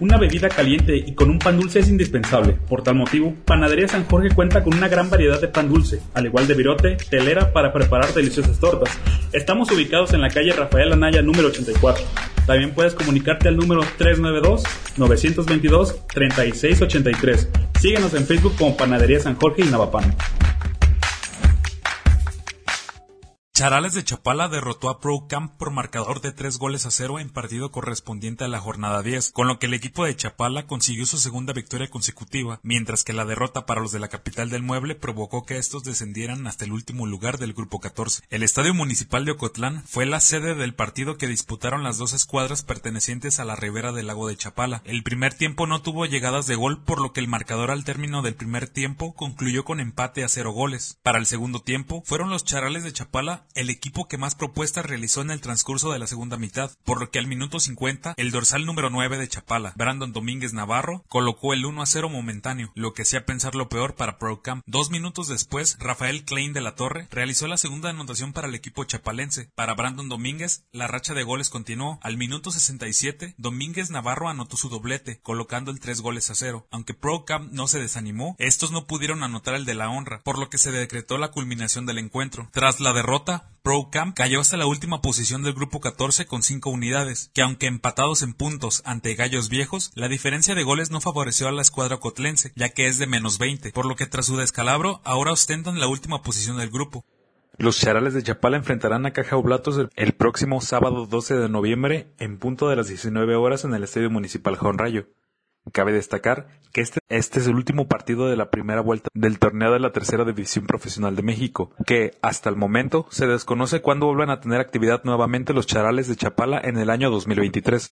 Una bebida caliente y con un pan dulce es indispensable. Por tal motivo, Panadería San Jorge cuenta con una gran variedad de pan dulce, al igual de virote, telera para preparar deliciosas tortas. Estamos ubicados en la calle Rafael Anaya número 84. También puedes comunicarte al número 392-922-3683. Síguenos en Facebook como Panadería San Jorge y Navapán. Charales de Chapala derrotó a Pro Camp por marcador de tres goles a cero en partido correspondiente a la jornada 10, con lo que el equipo de Chapala consiguió su segunda victoria consecutiva, mientras que la derrota para los de la capital del mueble provocó que estos descendieran hasta el último lugar del grupo 14. El Estadio Municipal de Ocotlán fue la sede del partido que disputaron las dos escuadras pertenecientes a la ribera del lago de Chapala. El primer tiempo no tuvo llegadas de gol, por lo que el marcador al término del primer tiempo concluyó con empate a cero goles. Para el segundo tiempo, fueron los Charales de Chapala el equipo que más propuestas realizó en el transcurso de la segunda mitad, por lo que al minuto 50 el dorsal número 9 de Chapala, Brandon Domínguez Navarro, colocó el 1 a 0 momentáneo, lo que hacía pensar lo peor para Procamp. Dos minutos después, Rafael Klein de la Torre realizó la segunda anotación para el equipo chapalense. Para Brandon Domínguez, la racha de goles continuó. Al minuto 67, Domínguez Navarro anotó su doblete, colocando el 3 goles a 0. Aunque Procamp no se desanimó, estos no pudieron anotar el de la honra, por lo que se decretó la culminación del encuentro. Tras la derrota, ProCamp cayó hasta la última posición del grupo 14 con 5 unidades, que aunque empatados en puntos ante Gallos Viejos, la diferencia de goles no favoreció a la escuadra cotlense, ya que es de menos 20, por lo que tras su descalabro ahora ostentan la última posición del grupo. Los charales de Chapala enfrentarán a Caja Oblatos el, próximo sábado 12 de noviembre en punto de las 19 horas en el Estadio Municipal Rayo. Cabe destacar que este, este, es el último partido de la primera vuelta del torneo de la Tercera División Profesional de México, que hasta el momento se desconoce cuándo vuelvan a tener actividad nuevamente los charales de Chapala en el año 2023.